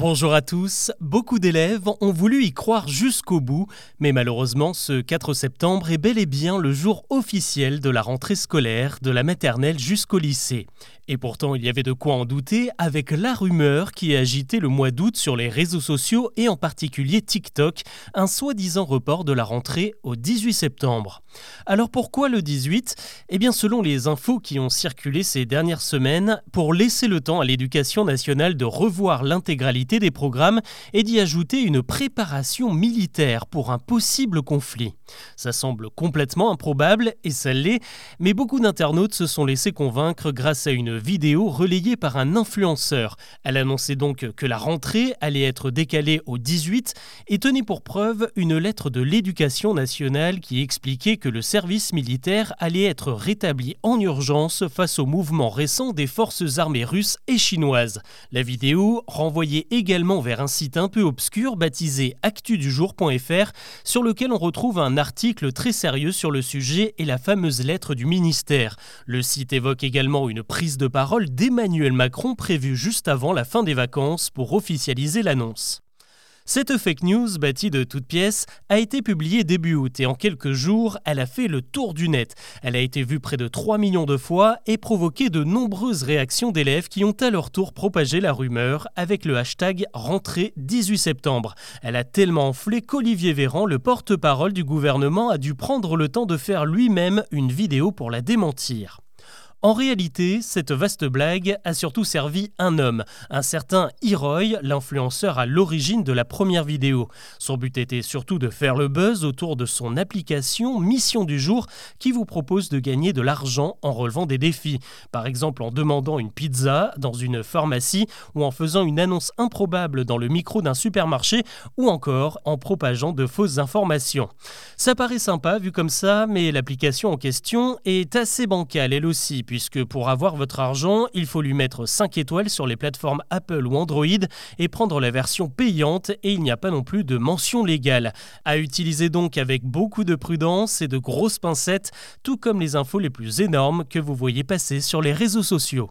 Bonjour à tous. Beaucoup d'élèves ont voulu y croire jusqu'au bout, mais malheureusement, ce 4 septembre est bel et bien le jour officiel de la rentrée scolaire de la maternelle jusqu'au lycée. Et pourtant, il y avait de quoi en douter avec la rumeur qui a agité le mois d'août sur les réseaux sociaux et en particulier TikTok, un soi-disant report de la rentrée au 18 septembre. Alors pourquoi le 18 Eh bien, selon les infos qui ont circulé ces dernières semaines, pour laisser le temps à l'éducation nationale de revoir l'intégralité des programmes et d'y ajouter une préparation militaire pour un possible conflit. Ça semble complètement improbable, et ça l'est, mais beaucoup d'internautes se sont laissés convaincre grâce à une vidéo relayée par un influenceur. Elle annonçait donc que la rentrée allait être décalée au 18 et tenait pour preuve une lettre de l'éducation nationale qui expliquait que le service militaire allait être rétabli en urgence face au mouvement récent des forces armées russes et chinoises. La vidéo renvoyait également vers un site un peu obscur baptisé actudujour.fr sur lequel on retrouve un article très sérieux sur le sujet et la fameuse lettre du ministère. Le site évoque également une prise de parole d'Emmanuel Macron prévue juste avant la fin des vacances pour officialiser l'annonce. Cette fake news, bâtie de toutes pièces, a été publiée début août et en quelques jours, elle a fait le tour du net. Elle a été vue près de 3 millions de fois et provoqué de nombreuses réactions d'élèves qui ont à leur tour propagé la rumeur avec le hashtag rentrée 18 septembre. Elle a tellement enflé qu'Olivier Véran, le porte-parole du gouvernement, a dû prendre le temps de faire lui-même une vidéo pour la démentir. En réalité, cette vaste blague a surtout servi un homme, un certain Iroy, l'influenceur à l'origine de la première vidéo. Son but était surtout de faire le buzz autour de son application Mission du jour qui vous propose de gagner de l'argent en relevant des défis. Par exemple en demandant une pizza dans une pharmacie ou en faisant une annonce improbable dans le micro d'un supermarché ou encore en propageant de fausses informations. Ça paraît sympa vu comme ça, mais l'application en question est assez bancale elle aussi puisque pour avoir votre argent, il faut lui mettre 5 étoiles sur les plateformes Apple ou Android et prendre la version payante et il n'y a pas non plus de mention légale. À utiliser donc avec beaucoup de prudence et de grosses pincettes, tout comme les infos les plus énormes que vous voyez passer sur les réseaux sociaux.